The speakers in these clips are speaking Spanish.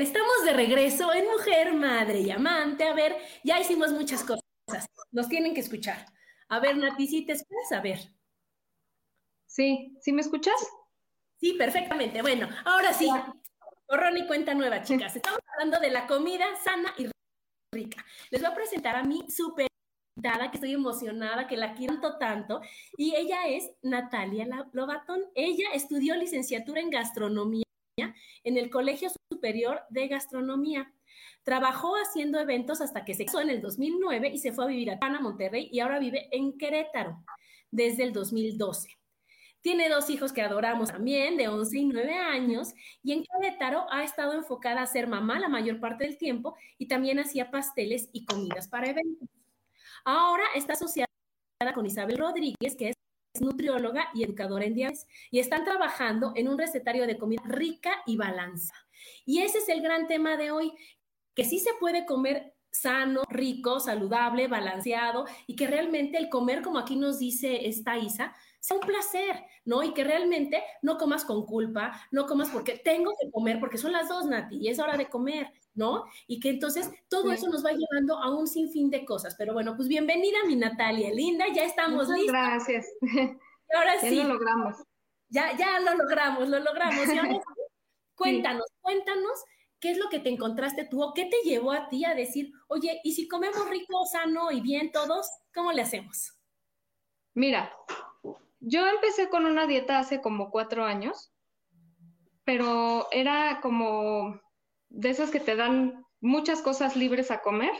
Estamos de regreso en Mujer, Madre y Amante. A ver, ya hicimos muchas cosas. Nos tienen que escuchar. A ver, Nati, ¿sí te escuchas? A ver. Sí, ¿sí me escuchas? Sí, perfectamente. Bueno, ahora sí. Corrón y cuenta nueva, chicas. Estamos hablando de la comida sana y rica. Les voy a presentar a mi invitada, que estoy emocionada, que la quiero tanto, tanto. Y ella es Natalia Lobatón. Ella estudió licenciatura en gastronomía en el Colegio Superior de Gastronomía. Trabajó haciendo eventos hasta que se casó en el 2009 y se fue a vivir a Pana, Monterrey, y ahora vive en Querétaro desde el 2012. Tiene dos hijos que adoramos también, de 11 y 9 años, y en Querétaro ha estado enfocada a ser mamá la mayor parte del tiempo y también hacía pasteles y comidas para eventos. Ahora está asociada con Isabel Rodríguez, que es nutrióloga y educadora en diabetes y están trabajando en un recetario de comida rica y balanza. Y ese es el gran tema de hoy, que sí se puede comer sano, rico, saludable, balanceado y que realmente el comer, como aquí nos dice esta Isa, sea un placer, ¿no? Y que realmente no comas con culpa, no comas porque tengo que comer, porque son las dos, Nati, y es hora de comer, ¿no? Y que entonces todo eso nos va llevando a un sinfín de cosas. Pero bueno, pues bienvenida mi Natalia, linda, ya estamos Muchas listas. Gracias. Y ahora ya sí. lo logramos. Ya, ya lo logramos, lo logramos. Y ahora sí, cuéntanos, cuéntanos qué es lo que te encontraste tú o qué te llevó a ti a decir, oye, ¿y si comemos rico, sano y bien todos, cómo le hacemos? Mira, yo empecé con una dieta hace como cuatro años, pero era como de esas que te dan muchas cosas libres a comer,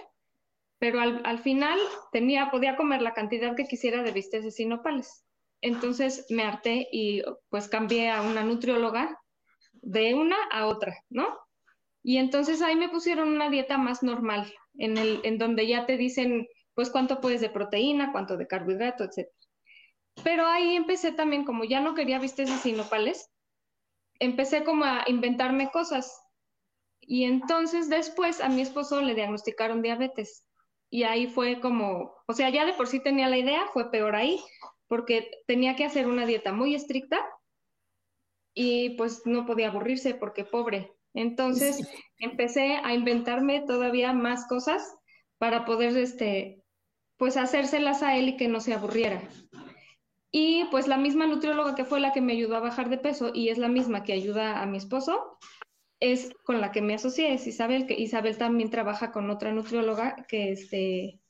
pero al, al final tenía, podía comer la cantidad que quisiera de bisteces y nopales. Entonces me harté y pues cambié a una nutrióloga de una a otra, ¿no? Y entonces ahí me pusieron una dieta más normal, en, el, en donde ya te dicen, pues, cuánto puedes de proteína, cuánto de carbohidrato, etc. Pero ahí empecé también, como ya no quería bisteces y nopales, empecé como a inventarme cosas. Y entonces después a mi esposo le diagnosticaron diabetes. Y ahí fue como, o sea, ya de por sí tenía la idea, fue peor ahí, porque tenía que hacer una dieta muy estricta y pues no podía aburrirse porque pobre. Entonces empecé a inventarme todavía más cosas para poder, este, pues hacérselas a él y que no se aburriera. Y pues la misma nutrióloga que fue la que me ayudó a bajar de peso y es la misma que ayuda a mi esposo, es con la que me asocié, es Isabel, que Isabel también trabaja con otra nutrióloga que, este,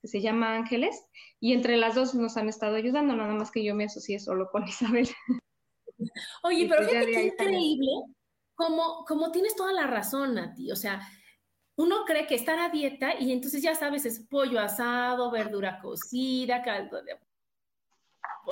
que se llama Ángeles, y entre las dos nos han estado ayudando, nada más que yo me asocié solo con Isabel. Oye, Y pero fíjate qué increíble, como, como tienes toda la razón, Nati. O sea, uno cree que estar a dieta y entonces ya sabes, es pollo asado, verdura cocida, caldo de...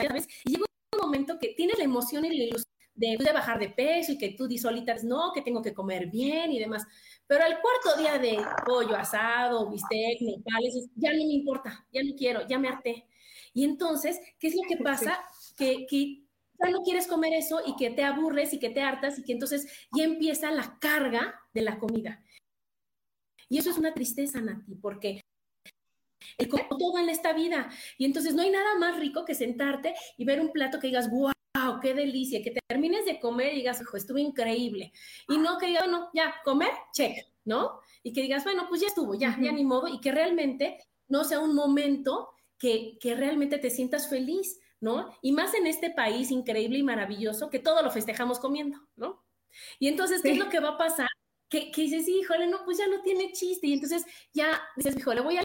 ¿sabes? Y llega un momento que tienes la emoción y la ilusión de, de bajar de peso y que tú di solitas, no, que tengo que comer bien y demás. Pero al cuarto día de pollo asado, bistec, nopales, ya no me importa, ya no quiero, ya me harté. Y entonces, ¿qué es lo que pasa? Que, que ya no quieres comer eso y que te aburres y que te hartas y que entonces ya empieza la carga de la comida. Y eso es una tristeza, Nati, porque el todo en esta vida. Y entonces no hay nada más rico que sentarte y ver un plato que digas, wow, wow, qué delicia, que termines de comer y digas, hijo, estuvo increíble. Y no que digas, bueno, ya, comer, check, ¿no? Y que digas, bueno, pues ya estuvo, ya, ya ni modo, y que realmente no sea un momento que, que realmente te sientas feliz, ¿no? Y más en este país increíble y maravilloso que todo lo festejamos comiendo, ¿no? Y entonces, ¿qué es lo que va a pasar? Que, que dices, híjole, no, pues ya no tiene chiste. Y entonces ya dices, híjole, voy a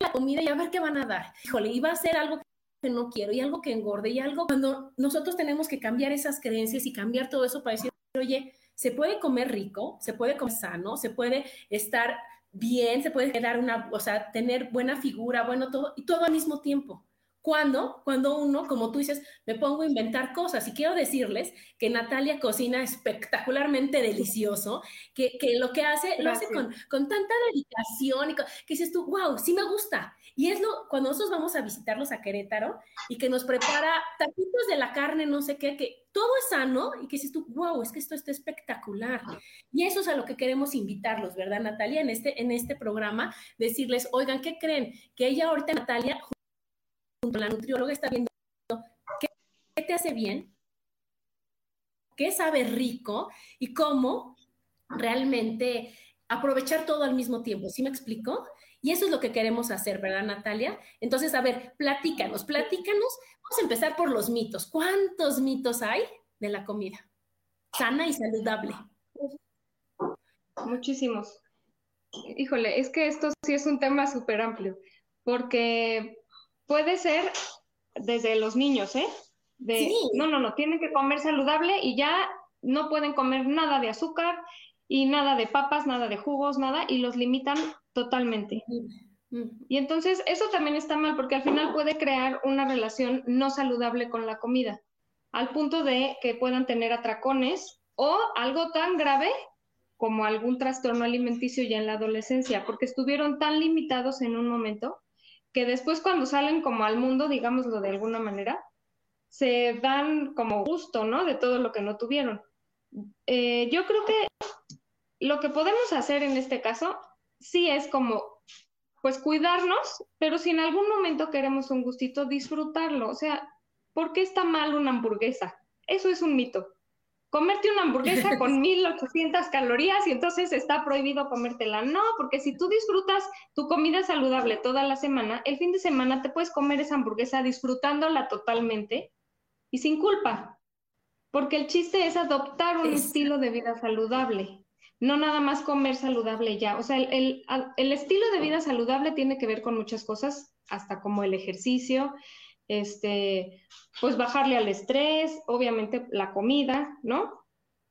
la comida y a ver qué van a dar. Híjole, y va a ser algo que no quiero y algo que engorde y algo cuando nosotros tenemos que cambiar esas creencias y cambiar todo eso para decir, oye, se puede comer rico, se puede comer sano, se puede estar bien, se puede quedar una, o sea, tener buena figura, bueno, todo, y todo al mismo tiempo. ¿Cuándo? Cuando uno, como tú dices, me pongo a inventar cosas. Y quiero decirles que Natalia cocina espectacularmente delicioso, que, lo que hace, lo hace con, con, tanta dedicación y que dices tú, wow, sí me gusta. Y es lo, cuando nosotros vamos a visitarlos a Querétaro y que nos prepara taquitos de la carne, no sé qué, que todo es sano y que dices tú, wow, es que esto está espectacular. Y eso es a lo que queremos invitarlos, ¿verdad, Natalia? En este, en este programa, decirles, oigan, ¿qué creen? Que ella ahorita, Natalia, la nutrióloga está viendo qué, te hace bien, qué sabe rico y cómo realmente aprovechar todo al mismo tiempo. ¿Sí me explico? Y eso es lo que queremos hacer, ¿verdad, Natalia? Entonces, a ver, platícanos, platícanos. Vamos a empezar por los mitos. ¿Cuántos mitos hay de la comida sana y saludable? Muchísimos. Híjole, es que esto sí es un tema súper amplio, porque puede ser desde los niños, ¿eh? De, No, no, no, tienen que comer saludable y ya no pueden comer nada de azúcar y nada de papas, nada de jugos, nada, y los limitan totalmente. Y entonces eso también está mal porque al final puede crear una relación no saludable con la comida, al punto de que puedan tener atracones o algo tan grave como algún trastorno alimenticio ya en la adolescencia, porque estuvieron tan limitados en un momento que después cuando salen como al mundo, digámoslo de alguna manera, se dan como gusto, ¿no? De todo lo que no tuvieron. Eh, yo creo que lo que podemos hacer en este caso, sí es como, pues cuidarnos, pero si en algún momento queremos un gustito, disfrutarlo. O sea, ¿por qué está mal una hamburguesa? Eso es un mito comerte una hamburguesa con 1800 calorías y entonces está prohibido comértela. No, porque si tú disfrutas tu comida saludable toda la semana, el fin de semana te puedes comer esa hamburguesa disfrutándola totalmente y sin culpa. Porque el chiste es adoptar un estilo de vida saludable, no nada más comer saludable ya. O sea, el, el estilo de vida saludable tiene que ver con muchas cosas, hasta como el ejercicio, este, pues bajarle al estrés, obviamente la comida, ¿no?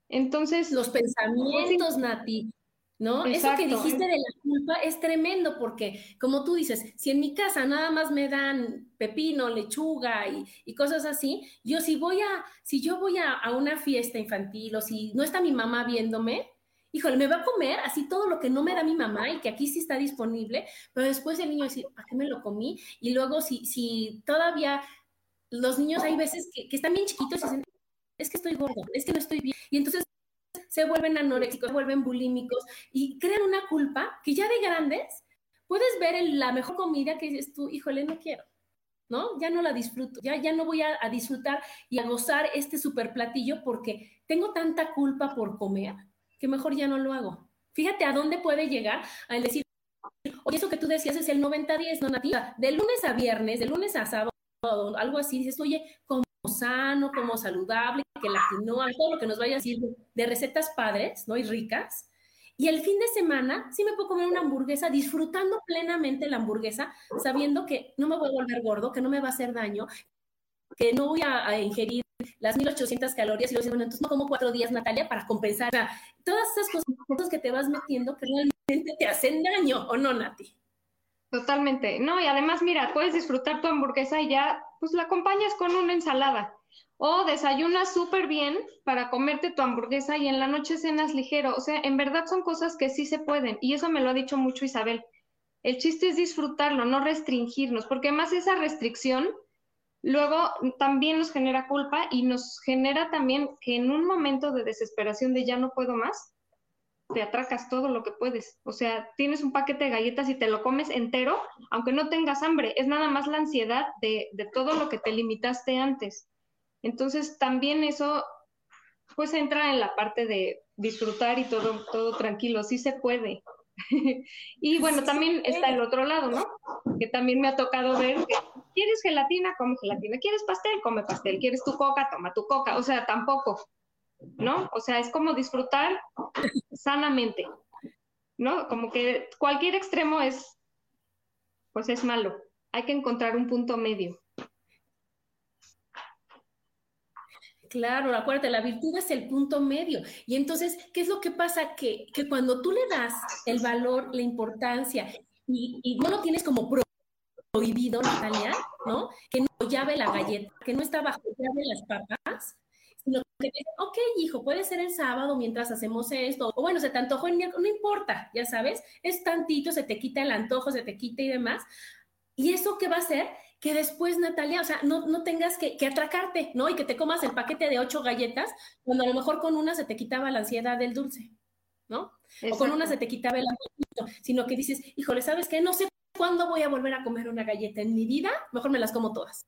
Entonces... Los pensamientos, Nati, ¿no? Eso que dijiste de la culpa es tremendo porque, como tú dices, si en mi casa nada más me dan pepino, lechuga y, cosas así, yo si voy a, si yo voy a, a, una fiesta infantil o si no está mi mamá viéndome, híjole, me va a comer así todo lo que no me da mi mamá y que aquí sí está disponible, pero después el niño dice, ¿para qué me lo comí? Y luego si, si todavía los niños hay veces que, están bien chiquitos y dicen, es que estoy gordo, es que no estoy bien. Y entonces se vuelven anoréxicos, se vuelven bulímicos y crean una culpa que ya de grandes puedes ver la mejor comida que dices tú, híjole, no quiero. ¿no? Ya no la disfruto, ya, ya no voy a, a disfrutar y a gozar este super platillo porque tengo tanta culpa por comer que mejor ya no lo hago. Fíjate a dónde puede llegar al decir, oye, eso que tú decías es el 90-10, no nativa, de lunes a viernes, de lunes a sábado, algo así, dices, oye, como sano, como saludable, que la quinoa, todo lo que nos vaya a decir de recetas padres, ¿no? Y ricas. Y el fin de semana sí me puedo comer una hamburguesa disfrutando plenamente la hamburguesa, sabiendo que no me voy a volver gordo, que no me va a hacer daño, que no voy a, a ingerir las 1800 calorías y luego bueno, entonces no como cuatro días, Natalia, para compensar. todas esas cosas que te vas metiendo que realmente te hacen daño, ¿o no, Nati? Totalmente. No, y además, mira, puedes disfrutar tu hamburguesa y ya, pues la acompañas con una ensalada. O desayunas súper bien para comerte tu hamburguesa y en la noche cenas ligero. O sea, en verdad son cosas que sí se pueden. Y eso me lo ha dicho mucho Isabel. El chiste es disfrutarlo, no restringirnos, porque además esa restricción luego también nos genera culpa y nos genera también que en un momento de desesperación de ya no puedo más, te atracas todo lo que puedes. O sea, tienes un paquete de galletas y te lo comes entero, aunque no tengas hambre. Es nada más la ansiedad de, de todo lo que te limitaste antes. Entonces también eso pues entra en la parte de disfrutar y todo, todo tranquilo, sí se puede. y bueno, también está el otro lado, ¿no? Que también me ha tocado ver que quieres gelatina, come gelatina, quieres pastel, come pastel, quieres tu coca, toma tu coca, o sea, tampoco, ¿no? O sea, es como disfrutar sanamente, ¿no? Como que cualquier extremo es, pues es malo, hay que encontrar un punto medio. Claro, acuérdate, la virtud es el punto medio. Y entonces, ¿qué es lo que pasa? Que, que cuando tú le das el valor, la importancia, y, no lo tienes como prohibido, Natalia, ¿no? Que no llave la galleta, que no está bajo llave las papas, sino que ok, hijo, puede ser el sábado mientras hacemos esto, o bueno, se te antojó el miércoles, no importa, ya sabes, es tantito, se te quita el antojo, se te quita y demás. ¿Y eso qué va a hacer? que después, Natalia, o sea, no, no tengas que, atracarte, ¿no? Y que te comas el paquete de ocho galletas, cuando a lo mejor con una se te quitaba la ansiedad del dulce, ¿no? O con una se te quitaba el apetito, sino que dices, híjole, ¿sabes qué? No sé cuándo voy a volver a comer una galleta en mi vida, mejor me las como todas.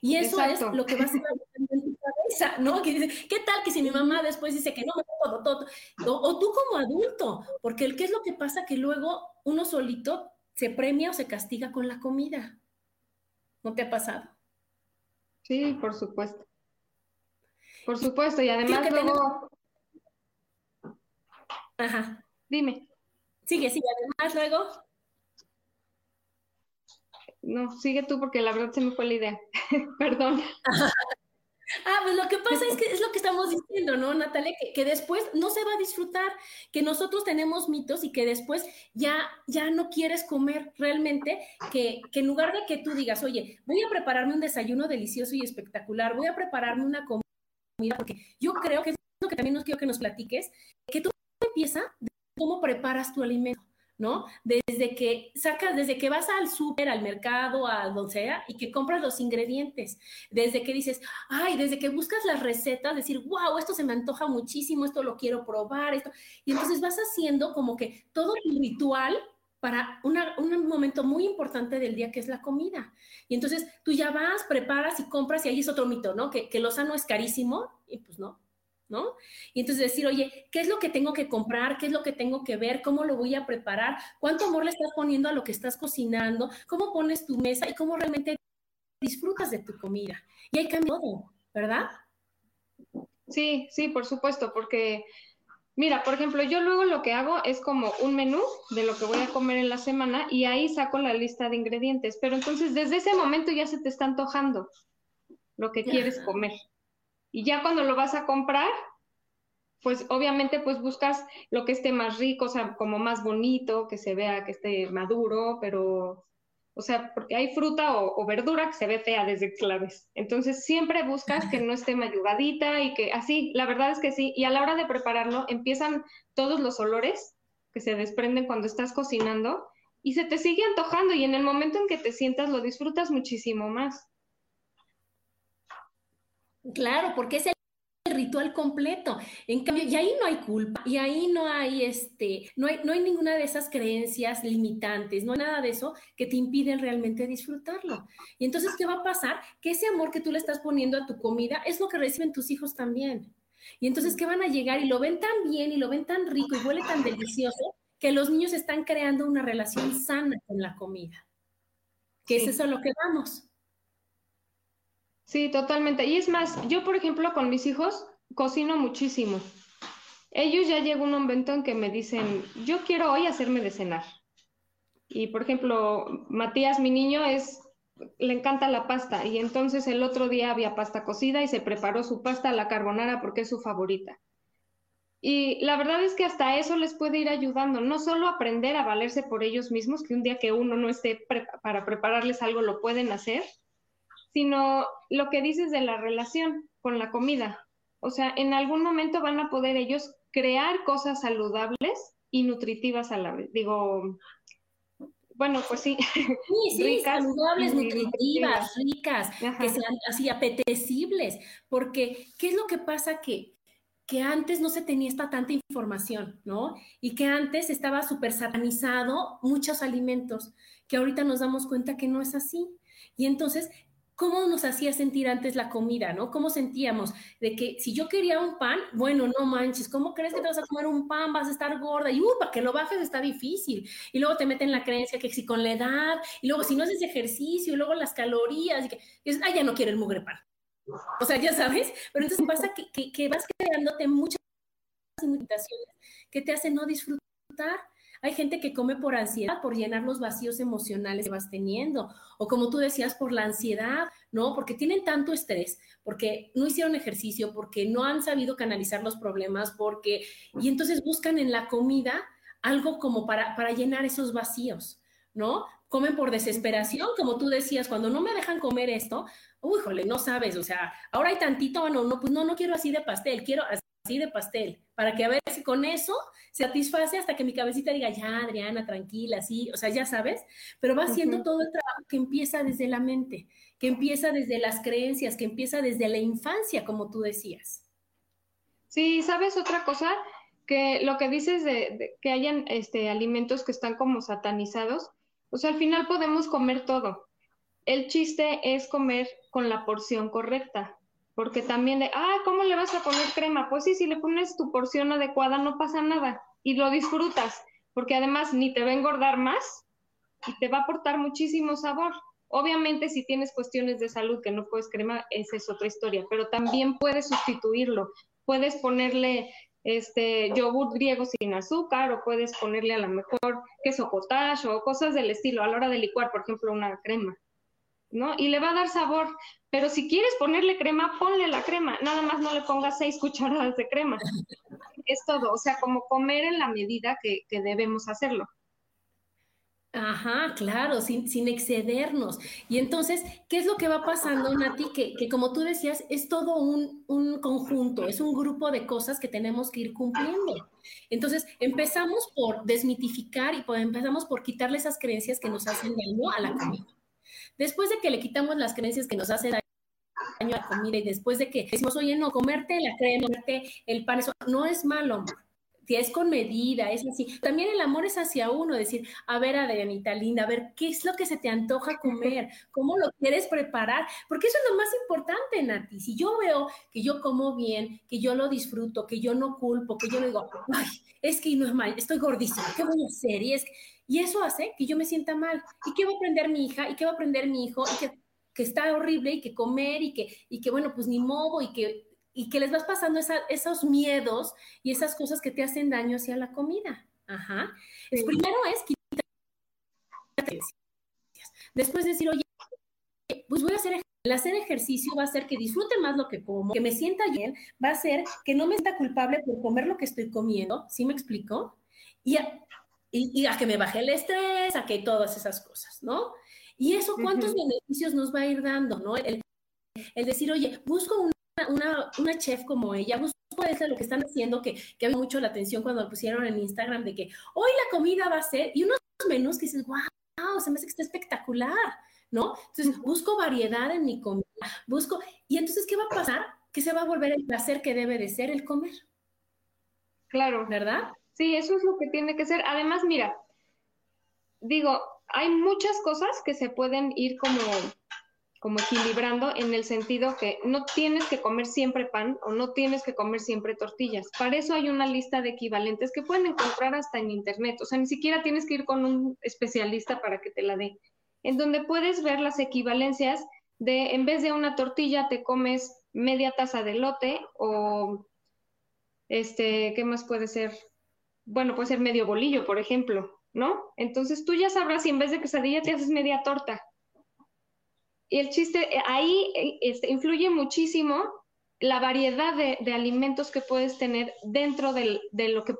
Y eso es lo que va a ser en tu cabeza, ¿no? Que dice, ¿qué tal que si mi mamá después dice que no me todo, todo, o, o tú como adulto, porque ¿qué es lo que pasa? Que luego uno solito se premia o se castiga con la comida. ¿No te ha pasado? Sí, por supuesto. Por supuesto, y además luego... Ajá. Dime. Sigue, sigue. Además luego... No, sigue tú porque la verdad se me fue la idea. Perdón. Ah, pues lo que pasa es que es lo que estamos diciendo, ¿no, Natalia? Que, después no se va a disfrutar, que nosotros tenemos mitos y que después ya, ya no quieres comer realmente, que, que en lugar de que tú digas, oye, voy a prepararme un desayuno delicioso y espectacular, voy a prepararme una comida, porque yo creo que es lo que también nos quiero que nos platiques, que tú empieza de cómo preparas tu alimento. ¿No? Desde que sacas, desde que vas al súper, al mercado, a donde sea, y que compras los ingredientes, desde que dices, ay, desde que buscas las recetas, decir, wow, esto se me antoja muchísimo, esto lo quiero probar, esto, y entonces vas haciendo como que todo tu ritual para un momento muy importante del día que es la comida. Y entonces tú ya vas, preparas y compras y ahí es otro mito, ¿no? Que, que lo sano es carísimo y pues no, ¿no? Y entonces decir, oye, ¿qué es lo que tengo que comprar? ¿Qué es lo que tengo que ver? ¿Cómo lo voy a preparar? ¿Cuánto amor le estás poniendo a lo que estás cocinando? ¿Cómo pones tu mesa? Y cómo realmente disfrutas de tu comida. Y hay cambio todo, ¿verdad? Sí, sí, por supuesto, porque mira, por ejemplo, yo luego lo que hago es como un menú de lo que voy a comer en la semana y ahí saco la lista de ingredientes, pero entonces desde ese momento ya se te está antojando lo que quieres comer. Y ya cuando lo vas a comprar, pues obviamente pues buscas lo que esté más rico, o sea, como más bonito, que se vea que esté maduro, pero, o sea, porque hay fruta o, verdura que se ve fea desde claves. Entonces siempre buscas que no esté mayugadita y que así, la verdad es que sí. Y a la hora de prepararlo empiezan todos los olores que se desprenden cuando estás cocinando y se te sigue antojando y en el momento en que te sientas lo disfrutas muchísimo más. Claro, porque es el ritual completo. En cambio, y ahí no hay culpa, y ahí no hay este, no hay, no hay ninguna de esas creencias limitantes, no hay nada de eso que te impiden realmente disfrutarlo. Y entonces, ¿qué va a pasar? Que ese amor que tú le estás poniendo a tu comida es lo que reciben tus hijos también. Y entonces, ¿qué van a llegar? Y lo ven tan bien y lo ven tan rico y huele tan delicioso que los niños están creando una relación sana con la comida. Que es eso a lo que vamos. Sí, totalmente. Y es más, yo por ejemplo con mis hijos cocino muchísimo. Ellos ya llega un momento en que me dicen, yo quiero hoy hacerme de cenar. Y por ejemplo, Matías, mi niño, es, le encanta la pasta. Y entonces el otro día había pasta cocida y se preparó su pasta a la carbonara porque es su favorita. Y la verdad es que hasta eso les puede ir ayudando, no solo aprender a valerse por ellos mismos, que un día que uno no esté para prepararles algo lo pueden hacer, sino lo que dices de la relación con la comida. O sea, en algún momento van a poder ellos crear cosas saludables y nutritivas a la vez. Digo, bueno, pues sí. Sí, sí, ricas, saludables, nutritivas, ricas, que sean así apetecibles. Porque, ¿qué es lo que pasa? Que, que antes no se tenía esta tanta información, ¿no? Y que antes estaba súper satanizado muchos alimentos, que ahorita nos damos cuenta que no es así. Y entonces cómo nos hacía sentir antes la comida, ¿no? ¿Cómo sentíamos? De que si yo quería un pan, bueno, no manches, ¿cómo crees que te vas a comer un pan? Vas a estar gorda y, uh, para que lo bajes está difícil. Y luego te meten la creencia que si con la edad, y luego si no haces ejercicio, y luego las calorías, y que, dices, ah, ya no quiero el mugre pan. O sea, ya sabes, pero entonces pasa que, que, que vas creándote muchas invitaciones que te hacen no disfrutar hay gente que come por ansiedad, por llenar los vacíos emocionales que vas teniendo, o como tú decías, por la ansiedad, ¿no? Porque tienen tanto estrés, porque no hicieron ejercicio, porque no han sabido canalizar los problemas, porque, y entonces buscan en la comida algo como para, para llenar esos vacíos, ¿no? Comen por desesperación, como tú decías, cuando no me dejan comer esto, uy, jole, no sabes, o sea, ahora hay tantito, bueno, no, pues no, no quiero así de pastel, quiero así de pastel, para que a ver si con eso satisface hasta que mi cabecita diga, ya, Adriana, tranquila, sí, o sea, ya sabes, pero va haciendo todo el trabajo que empieza desde la mente, que empieza desde las creencias, que empieza desde la infancia, como tú decías. Sí, ¿sabes otra cosa? Que lo que dices de, que hayan este, alimentos que están como satanizados, o sea, al final podemos comer todo. El chiste es comer con la porción correcta, porque también de, ah, ¿cómo le vas a poner crema? Pues sí, si le pones tu porción adecuada no pasa nada y lo disfrutas, porque además ni te va a engordar más y te va a aportar muchísimo sabor. Obviamente si tienes cuestiones de salud que no puedes crema, esa es otra historia, pero también puedes sustituirlo. Puedes ponerle este yogur griego sin azúcar o puedes ponerle a lo mejor queso cottage o cosas del estilo a la hora de licuar, por ejemplo, una crema. ¿No? Y le va a dar sabor. Pero si quieres ponerle crema, ponle la crema. Nada más no le pongas seis cucharadas de crema. Es todo. O sea, como comer en la medida que, debemos hacerlo. Ajá, claro, sin, sin, excedernos. Y entonces, ¿qué es lo que va pasando, Nati? Que, que como tú decías, es todo un, un, conjunto, es un grupo de cosas que tenemos que ir cumpliendo. Entonces, empezamos por desmitificar y empezamos por quitarle esas creencias que nos hacen daño a la comida. Después de que le quitamos las creencias que nos hace daño a la comida y después de que decimos, oye, no, comerte la crema, comerte el pan, eso no es malo, amor. Es con medida, es así. También el amor es hacia uno, decir, a ver, Adrianita linda, a ver, ¿qué es lo que se te antoja comer? ¿Cómo lo quieres preparar? Porque eso es lo más importante, Nati. Si yo veo que yo como bien, que yo lo disfruto, que yo no culpo, que yo no digo, ay, es que no es mal, estoy gordísima, ¿qué voy a hacer? Es que y eso hace que yo me sienta mal. ¿Y qué va a aprender mi hija? ¿Y qué va a aprender mi hijo? Y que, que está horrible y que comer y que, y que bueno, pues ni modo y que, y que les vas pasando esos miedos y esas cosas que te hacen daño hacia la comida. Ajá. primero es quitar Después decir, oye, pues voy a hacer el hacer ejercicio va a hacer que disfrute más lo que como, que me sienta bien, va a hacer que no me sienta culpable por comer lo que estoy comiendo, ¿sí me explico? Y y, a que me baje el estrés, a que todas esas cosas, ¿no? Y eso, ¿cuántos beneficios nos va a ir dando, ¿no? El, decir, oye, busco una, una, chef como ella, busco eso, lo que están haciendo, que, que había mucho la atención cuando lo pusieron en Instagram, de que hoy la comida va a ser, y unos menús que dices, wow, se me hace que está espectacular, ¿no? Entonces, busco variedad en mi comida, busco, y entonces, ¿qué va a pasar? Que se va a volver el placer que debe de ser el comer. Claro. ¿Verdad? Sí, eso es lo que tiene que ser. Además, mira, digo, hay muchas cosas que se pueden ir como, como equilibrando en el sentido que no tienes que comer siempre pan o no tienes que comer siempre tortillas. Para eso hay una lista de equivalentes que pueden encontrar hasta en internet. O sea, ni siquiera tienes que ir con un especialista para que te la dé. En donde puedes ver las equivalencias de en vez de una tortilla te comes media taza de lote o este, ¿qué más puede ser? Bueno, puede ser medio bolillo, por ejemplo, ¿no? Entonces tú ya sabrás si en vez de quesadilla te haces media torta. Y el chiste, eh, ahí eh, este, influye muchísimo la variedad de, alimentos que puedes tener dentro de lo que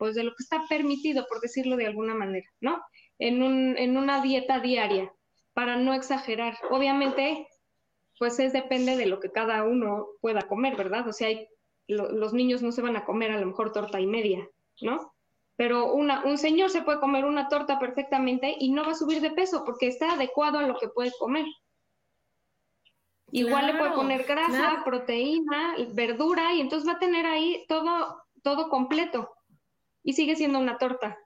pues de lo que está permitido, por decirlo de alguna manera, ¿no? En, un, en una dieta diaria, para no exagerar. Obviamente, pues es depende de lo que cada uno pueda comer, ¿verdad? O sea, hay, los niños no se van a comer a lo mejor torta y media, ¿no? Pero una, un señor se puede comer una torta perfectamente y no va a subir de peso porque está adecuado a lo que puede comer. Igual le puede poner grasa, proteína, verdura y entonces va a tener ahí todo, todo completo y sigue siendo una torta.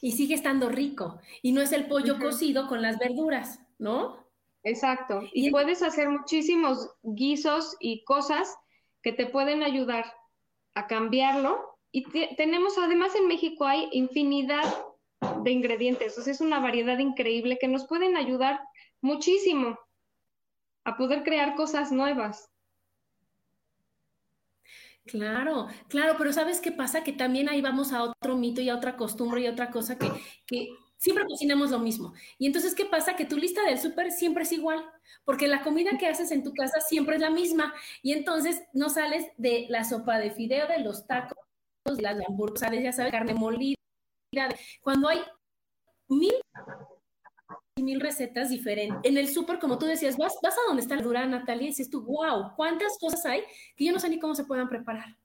Y sigue estando rico y no es el pollo cocido con las verduras, ¿no? Exacto. Y, puedes hacer muchísimos guisos y cosas que te pueden ayudar a cambiarlo. Y tenemos, además en México hay infinidad de ingredientes, o es una variedad increíble que nos pueden ayudar muchísimo a poder crear cosas nuevas. Claro, claro, pero ¿sabes qué pasa? Que también ahí vamos a otro mito y a otra costumbre y a otra cosa que, que siempre cocinamos lo mismo. Y entonces, ¿qué pasa? Que tu lista del súper siempre es igual, porque la comida que haces en tu casa siempre es la misma. Y entonces no sales de la sopa de fideo, de los tacos, las hamburguesas, ya sabes, carne molida. Cuando hay mil mil recetas diferentes. En el súper, como tú decías, vas, vas a donde está la dura Natalia y dices tú, wow, ¿cuántas cosas hay que yo no sé ni cómo se puedan preparar?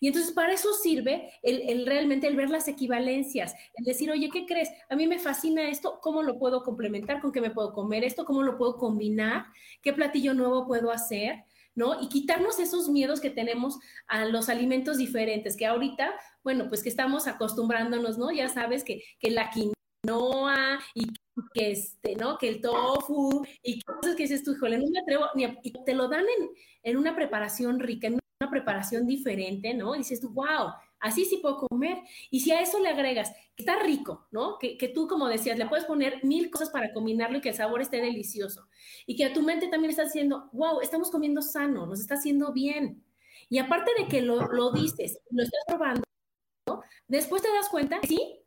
Y entonces para eso sirve el, realmente el ver las equivalencias, el decir, oye, ¿qué crees? A mí me fascina esto, ¿cómo lo puedo complementar? ¿Con qué me puedo comer esto? ¿Cómo lo puedo combinar? ¿Qué platillo nuevo puedo hacer? ¿No? Y quitarnos esos miedos que tenemos a los alimentos diferentes, que ahorita, bueno, pues que estamos acostumbrándonos, ¿no? Ya sabes que, que la quinoa y que este, ¿no? Que el tofu y cosas que dices tú, híjole, no me atrevo, ni y te lo dan en, una preparación rica, en una preparación diferente, ¿no? Y dices wow, así sí puedo comer. Y si a eso le agregas que está rico, ¿no? Que, que, tú, como decías, le puedes poner mil cosas para combinarlo y que el sabor esté delicioso. Y que a tu mente también está diciendo, wow, estamos comiendo sano, nos está haciendo bien. Y aparte de que lo, lo dices, lo estás probando, ¿no? después te das cuenta que sí,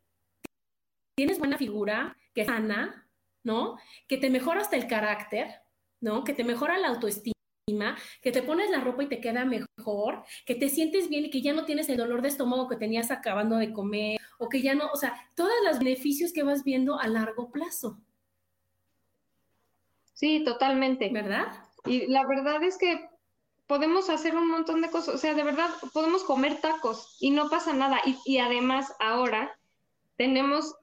tienes buena figura, que sana, ¿no? Que te mejora hasta el carácter, ¿no? Que te mejora la autoestima que te pones la ropa y te queda mejor, que te sientes bien y que ya no tienes el dolor de estómago que tenías acabando de comer, o que ya no, o sea, todos los beneficios que vas viendo a largo plazo. Sí, totalmente. ¿Verdad? Y la verdad es que podemos hacer un montón de cosas, o sea, de verdad podemos comer tacos y no pasa nada. Y, y además ahora tenemos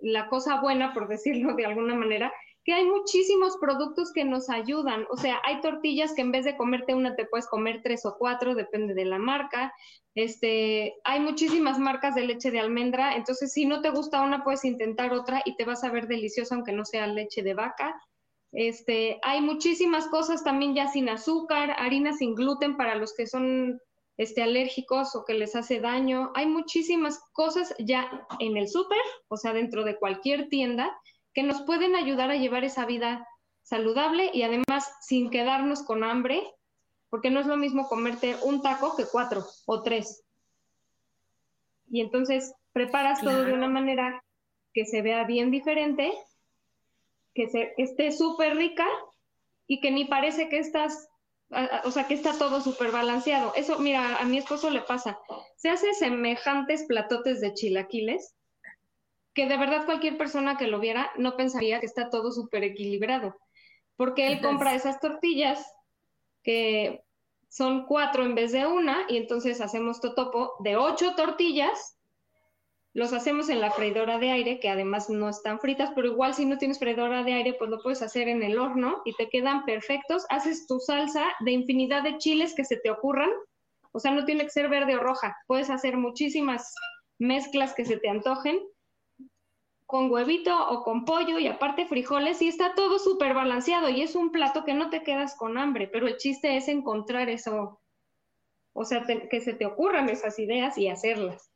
la cosa buena, por decirlo de alguna manera, que hay muchísimos productos que nos ayudan. O sea, hay tortillas que en vez de comerte una te puedes comer tres o cuatro, depende de la marca. Este, hay muchísimas marcas de leche de almendra, entonces si no te gusta una puedes intentar otra y te vas a ver deliciosa aunque no sea leche de vaca. Este, hay muchísimas cosas también ya sin azúcar, harina sin gluten para los que son este, alérgicos o que les hace daño. Hay muchísimas cosas ya en el súper, o sea, dentro de cualquier tienda, que nos pueden ayudar a llevar esa vida saludable y además sin quedarnos con hambre, porque no es lo mismo comerte un taco que cuatro o tres. Y entonces preparas todo de una manera que se vea bien diferente, que, se, que esté súper rica y que ni parece que estás o sea, que está todo súper balanceado. Eso, mira, a mi esposo le pasa. Se hace semejantes platotes de chilaquiles que de verdad cualquier persona que lo viera no pensaría que está todo súper equilibrado, porque él compra esas tortillas que son cuatro en vez de una y entonces hacemos totopo de ocho tortillas los hacemos en la freidora de aire, que además no están fritas, pero igual si no tienes freidora de aire, pues lo puedes hacer en el horno y te quedan perfectos. Haces tu salsa de infinidad de chiles que se te ocurran. O sea, no tiene que ser verde o roja. Puedes hacer muchísimas mezclas que se te antojen con huevito o con pollo y aparte frijoles y está todo súper balanceado y es un plato que no te quedas con hambre, pero el chiste es encontrar eso, o sea, que se te ocurran esas ideas y hacerlas.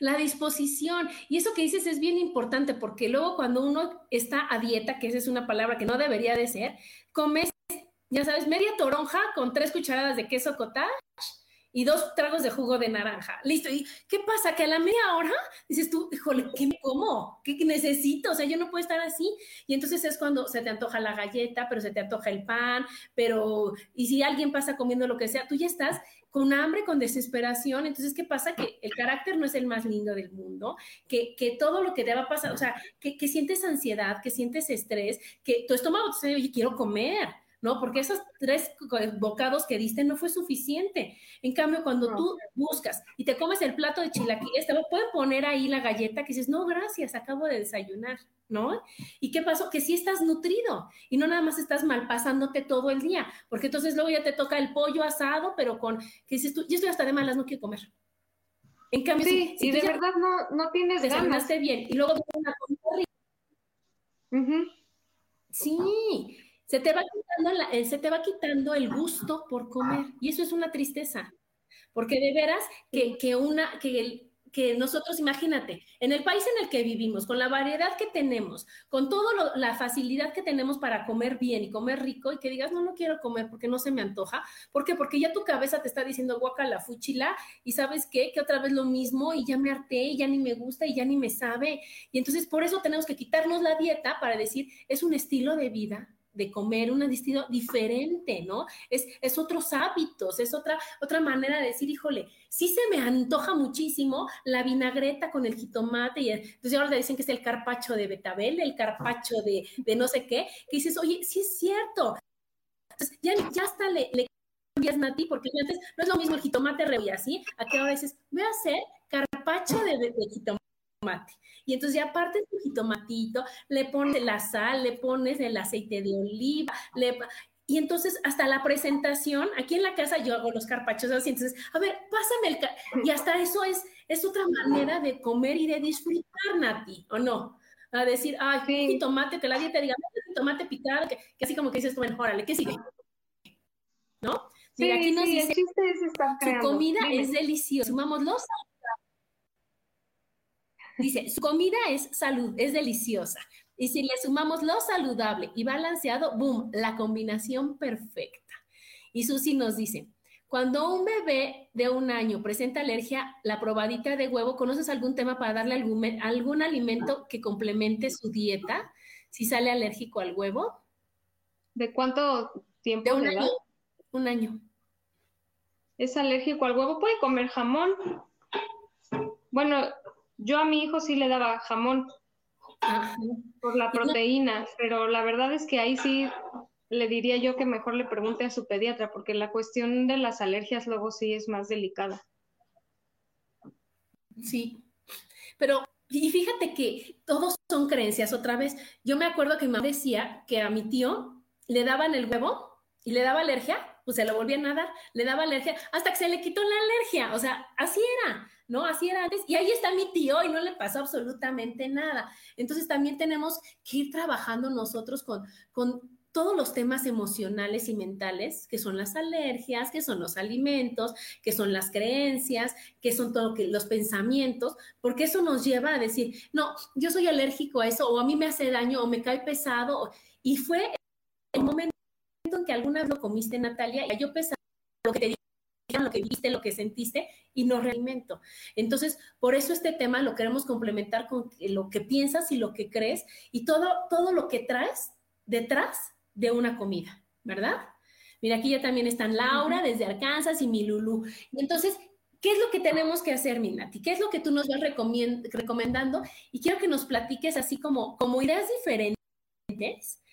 La disposición. Y eso que dices es bien importante porque luego cuando uno está a dieta, que esa es una palabra que no debería de ser, comes, ya sabes, media toronja con tres cucharadas de queso cottage y dos tragos de jugo de naranja. Listo. ¿Y qué pasa? Que a la media hora dices tú, híjole, ¿qué me como? ¿Qué necesito? O sea, yo no puedo estar así. Y entonces es cuando se te antoja la galleta, pero se te antoja el pan, pero, y si alguien pasa comiendo lo que sea, tú ya estás con hambre, con desesperación. Entonces, ¿qué pasa? Que el carácter no es el más lindo del mundo, que, que todo lo que te va a pasar, o sea, que, que sientes ansiedad, que sientes estrés, que tu estómago te dice, oye, quiero comer ¿no? Porque esos tres bocados que diste no fue suficiente. En cambio, cuando tú buscas y te comes el plato de chilaquiles, te pueden poner ahí la galleta que dices, no, gracias, acabo de desayunar, ¿no? ¿Y qué pasó? Que sí estás nutrido y no nada más estás mal pasándote todo el día, porque entonces luego ya te toca el pollo asado, pero con, que dices tú, yo estoy hasta de malas, no quiero comer. En cambio, sí, si, de verdad no, no tienes ganas. bien y luego una comida rica. Sí, se te va quitando, eh, se te va quitando el gusto por comer y eso es una tristeza, porque de veras que, que una, que nosotros, imagínate, en el país en el que vivimos, con la variedad que tenemos, con toda la facilidad que tenemos para comer bien y comer rico, y que digas, no, no quiero comer porque no se me antoja. ¿Por qué? Porque ya tu cabeza te está diciendo guaca la fuchila, y sabes qué, que otra vez lo mismo, y ya me harté, y ya ni me gusta, y ya ni me sabe. Y entonces por eso tenemos que quitarnos la dieta para decir, es un estilo de vida de comer, un estilo diferente, ¿no? Es, es otros hábitos, es otra, otra manera de decir, híjole, sí se me antoja muchísimo la vinagreta con el jitomate, y entonces pues ahora le dicen que es el carpacho de betabel, el carpacho de, de no sé qué, que dices, oye, sí es cierto. Entonces, ya, ya hasta le, le cambias, Nati, porque antes no es lo mismo el jitomate y así, a que ahora dices, voy a hacer carpacho de, de jitomate y entonces ya aparte tu jitomatito, le pones la sal, le pones el aceite de oliva, le, y entonces hasta la presentación, aquí en la casa yo hago los carpachos así, entonces, a ver, pásame el... Y hasta eso es, es otra manera de comer y de disfrutar, Nati, ¿o no? A decir, ay, sí. tomate, que la dieta diga, tomate picado, que, que, así como que dices, bueno, órale, ¿qué sigue? ¿No? Mira, aquí nos dice, su comida es deliciosa, sumamos los Dice, su comida es salud, es deliciosa. Y si le sumamos lo saludable y balanceado, boom, la combinación perfecta. Y Susi nos dice, cuando un bebé de un año presenta alergia, la probadita de huevo, ¿conoces algún tema para darle algún, algún alimento que complemente su dieta si sale alérgico al huevo? ¿De cuánto tiempo? De un año. Un año. ¿Es alérgico al huevo? ¿Puede comer jamón? Bueno, yo a mi hijo sí le daba jamón por la proteína, pero la verdad es que ahí sí le diría yo que mejor le pregunte a su pediatra, porque la cuestión de las alergias luego sí es más delicada. Sí, pero y fíjate que todos son creencias otra vez. Yo me acuerdo que mi mamá decía que a mi tío le daban el huevo y le daba alergia, pues se lo volvían a dar, le daba alergia hasta que se le quitó la alergia, o sea, así era. ¿no? Así era antes. Y ahí está mi tío y no le pasó absolutamente nada. Entonces también tenemos que ir trabajando nosotros con, con todos los temas emocionales y mentales, que son las alergias, que son los alimentos, que son las creencias, que son todo los pensamientos, porque eso nos lleva a decir, no, yo soy alérgico a eso, o a mí me hace daño, o me cae pesado. Y fue el momento en que alguna vez lo comiste, Natalia, y yo pesaba lo que te lo que viste, lo que sentiste y no realimento. Entonces, por eso este tema lo queremos complementar con lo que piensas y lo que crees y todo, todo lo que traes detrás de una comida, ¿verdad? Mira, aquí ya también están Laura desde Arkansas y mi Lulu. Y entonces, ¿qué es lo que tenemos que hacer, Minati? ¿Qué es lo que tú nos vas recomendando? Y quiero que nos platiques así como, como ideas diferentes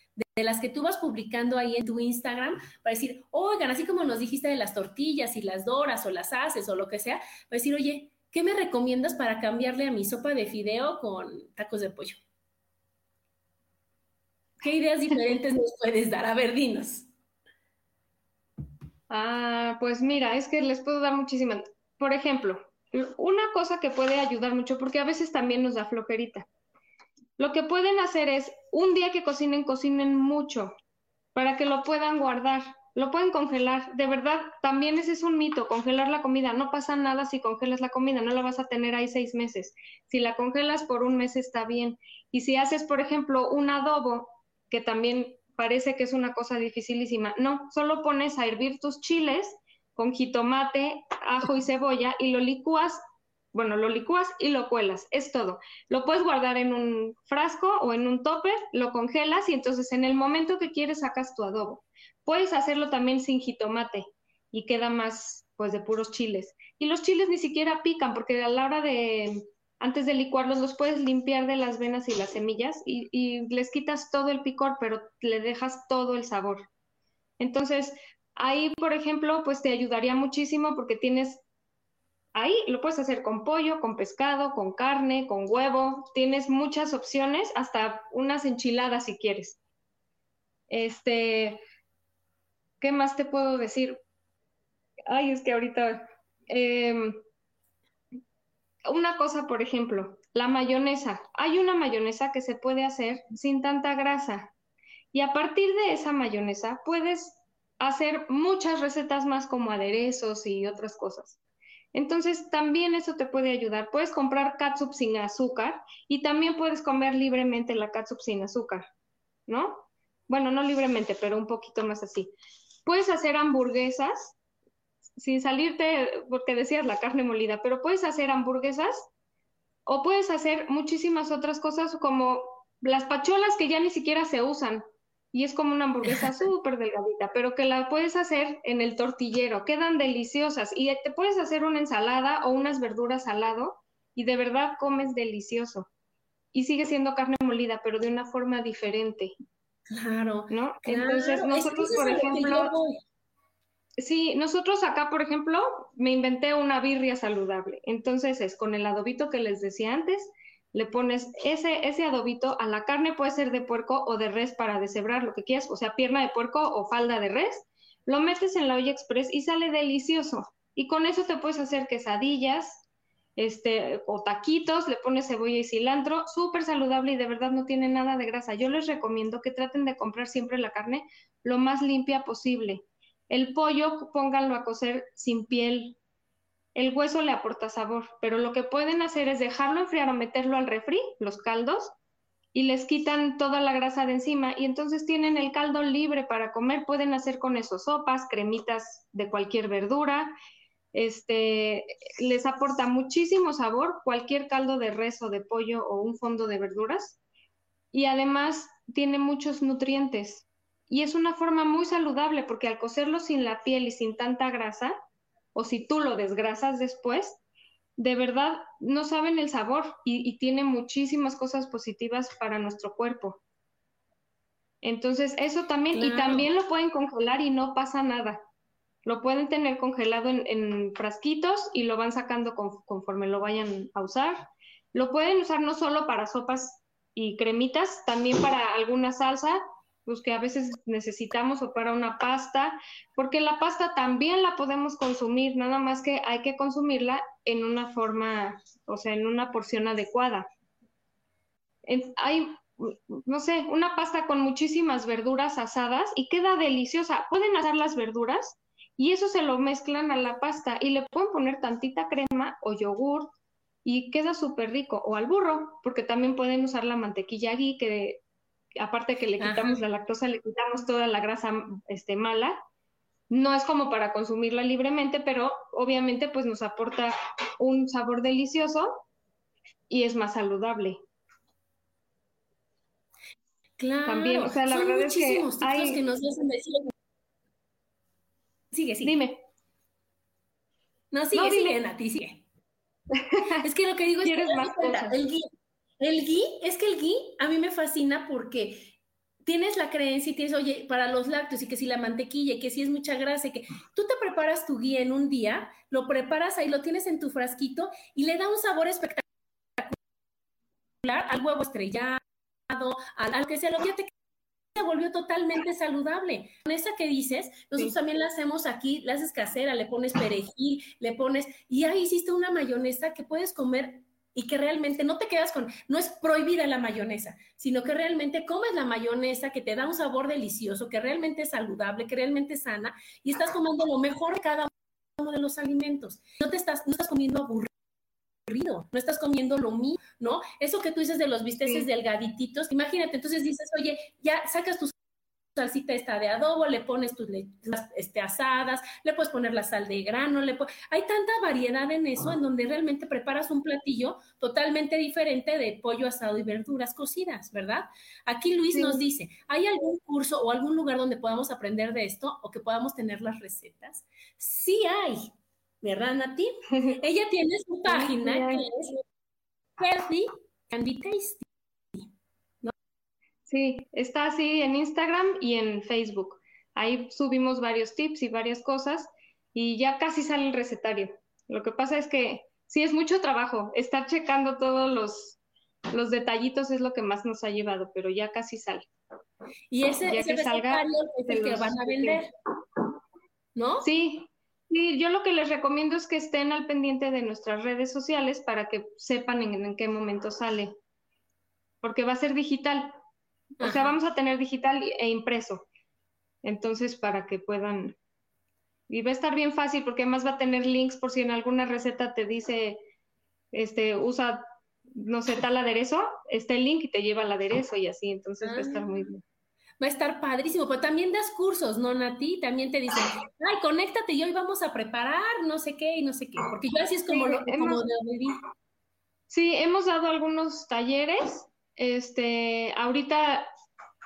de las que tú vas publicando ahí en tu Instagram para decir, oigan, así como nos dijiste de las tortillas y las doras o las haces o lo que sea, para decir, oye, ¿qué me recomiendas para cambiarle a mi sopa de fideo con tacos de pollo? ¿Qué ideas diferentes nos puedes dar? A ver, dinos. Ah, pues mira, es que les puedo dar muchísimas. Por ejemplo, una cosa que puede ayudar mucho, porque a veces también nos da flojerita. Lo que pueden hacer es, un día que cocinen, cocinen mucho para que lo puedan guardar. Lo pueden congelar. De verdad, también ese es un mito, congelar la comida. No pasa nada si congelas la comida, no la vas a tener ahí seis meses. Si la congelas por un mes está bien. Y si haces, por ejemplo, un adobo, que también parece que es una cosa dificilísima, no, solo pones a hervir tus chiles con jitomate, ajo y cebolla y lo licúas bueno, lo licúas y lo cuelas, es todo. Lo puedes guardar en un frasco o en un topper, lo congelas y entonces en el momento que quieres sacas tu adobo. Puedes hacerlo también sin jitomate y queda más pues de puros chiles. Y los chiles ni siquiera pican porque a la hora de, antes de licuarlos, los puedes limpiar de las venas y las semillas y, y les quitas todo el picor, pero le dejas todo el sabor. Entonces, ahí, por ejemplo, pues te ayudaría muchísimo porque tienes Ahí lo puedes hacer con pollo, con pescado, con carne, con huevo. Tienes muchas opciones, hasta unas enchiladas si quieres. Este, ¿qué más te puedo decir? Ay, es que ahorita. Em, una cosa, por ejemplo, la mayonesa. Hay una mayonesa que se puede hacer sin tanta grasa Y a partir de esa mayonesa puedes hacer muchas recetas más como aderezos y otras cosas. Entonces, también eso te puede ayudar. Puedes comprar catsup sin azúcar y también puedes comer libremente la catsup sin azúcar, ¿no? Bueno, no libremente, pero un poquito más así. Puedes hacer hamburguesas sin salirte, porque decías la carne molida, pero puedes hacer hamburguesas o puedes hacer muchísimas otras cosas como las pacholas que ya ni siquiera se usan y es como una hamburguesa súper delgadita, pero que la puedes hacer en el tortillero, quedan deliciosas y te puedes hacer una ensalada o unas verduras al lado y de verdad comes delicioso. Y sigue siendo carne molida, pero de una forma diferente. Claro. ¿No? Entonces, nosotros, por ejemplo, sí, nosotros acá, por ejemplo, me inventé una birria saludable. Entonces, es con el adobito que les decía antes, le pones ese, ese adobito a la carne, puede ser de puerco o de res para deshebrar, lo que quieras, o sea, pierna de puerco o falda de res, lo metes en la olla express y sale delicioso. Y con eso te puedes hacer quesadillas, este, o taquitos, le pones cebolla y cilantro, súper saludable y de verdad no tiene nada de grasa. Yo les recomiendo que traten de comprar siempre la carne lo más limpia posible. El pollo, pónganlo a cocer sin piel, el hueso le aporta sabor, pero lo que pueden hacer es dejarlo enfriar o meterlo al refri, los caldos, y les quitan toda la grasa de encima y entonces tienen el caldo libre para comer, pueden hacer con eso sopas, cremitas de cualquier verdura, este, les aporta muchísimo sabor cualquier caldo de res o de pollo o un fondo de verduras y además tiene muchos nutrientes. Y es una forma muy saludable porque al cocerlo sin la piel y sin tanta grasa, o si tú lo desgrasas después, de verdad no saben el sabor y, tiene muchísimas cosas positivas para nuestro cuerpo. Entonces, eso también, y también lo pueden congelar y no pasa nada. Lo pueden tener congelado en, frasquitos y lo van sacando conforme lo vayan a usar. Lo pueden usar no solo para sopas y cremitas, también para alguna salsa pues que a veces necesitamos o para una pasta, porque la pasta también la podemos consumir, nada más que hay que consumirla en una forma, o sea, en una porción adecuada. hay, no sé, una pasta con muchísimas verduras asadas y queda deliciosa. Pueden asar las verduras y eso se lo mezclan a la pasta y le pueden poner tantita crema o yogur y queda súper rico. O al burro, porque también pueden usar la mantequilla ghee, que aparte que le quitamos la lactosa, le quitamos toda la grasa este, mala. No es como para consumirla libremente, pero obviamente pues nos aporta un sabor delicioso y es más saludable. Claro, también, o sea, la verdad es que hay que nos hacen decir. Sigue, sigue. Dime. No, sigue, sigue, a ti sigue. es que lo que digo es que más el guía el gui, es que el gui a mí me fascina porque tienes la creencia y tienes, oye, para los lácteos y que si la mantequilla y que si es mucha grasa y que tú te preparas tu gui en un día, lo preparas ahí, lo tienes en tu frasquito y le da un sabor espectacular al huevo estrellado, al, que sea, lo que te se volvió totalmente saludable. Con esa que dices, nosotros también la hacemos aquí, la haces casera, le pones perejil, le pones, y ahí hiciste una mayonesa que puedes comer y que realmente no te quedas con, no es prohibida la mayonesa, sino que realmente comes la mayonesa que te da un sabor delicioso, que realmente es saludable, que realmente es sana y estás comiendo lo mejor de cada uno de los alimentos. No te estás, no estás comiendo aburrido, no estás comiendo lo mismo, ¿no? Eso que tú dices de los bisteces delgadititos, imagínate, entonces dices, oye, ya sacas tus salsita esta de adobo, le pones tus este, asadas, le puedes poner la sal de grano, le hay tanta variedad en eso, en donde realmente preparas un platillo totalmente diferente de pollo asado y verduras cocidas, ¿verdad? Aquí Luis nos dice, ¿hay algún curso o algún lugar donde podamos aprender de esto o que podamos tener las recetas? Sí hay, ¿verdad, Nati? Ella tiene su página que es Healthy and Tasty. Sí, está así en Instagram y en Facebook. Ahí subimos varios tips y varias cosas y ya casi sale el recetario. Lo que pasa es que sí es mucho trabajo. Estar checando todos los, los detallitos es lo que más nos ha llevado, pero ya casi sale. Y ese, recetario es el que van a vender, ¿no? Sí, sí, yo lo que les recomiendo es que estén al pendiente de nuestras redes sociales para que sepan en qué momento sale, porque va a ser digital O sea, vamos a tener digital e impreso. Entonces, para que puedan... Y va a estar bien fácil porque además va a tener links por si en alguna receta te dice, este, usa, no sé, tal aderezo, está el link y te lleva al aderezo y así. Entonces va a estar muy bien va a estar padrísimo, pero también das cursos, ¿no, Nati? También te dicen, ay, conéctate y hoy vamos a preparar no sé qué y no sé qué, porque yo así es como, lo, como Sí, hemos dado algunos talleres, este, ahorita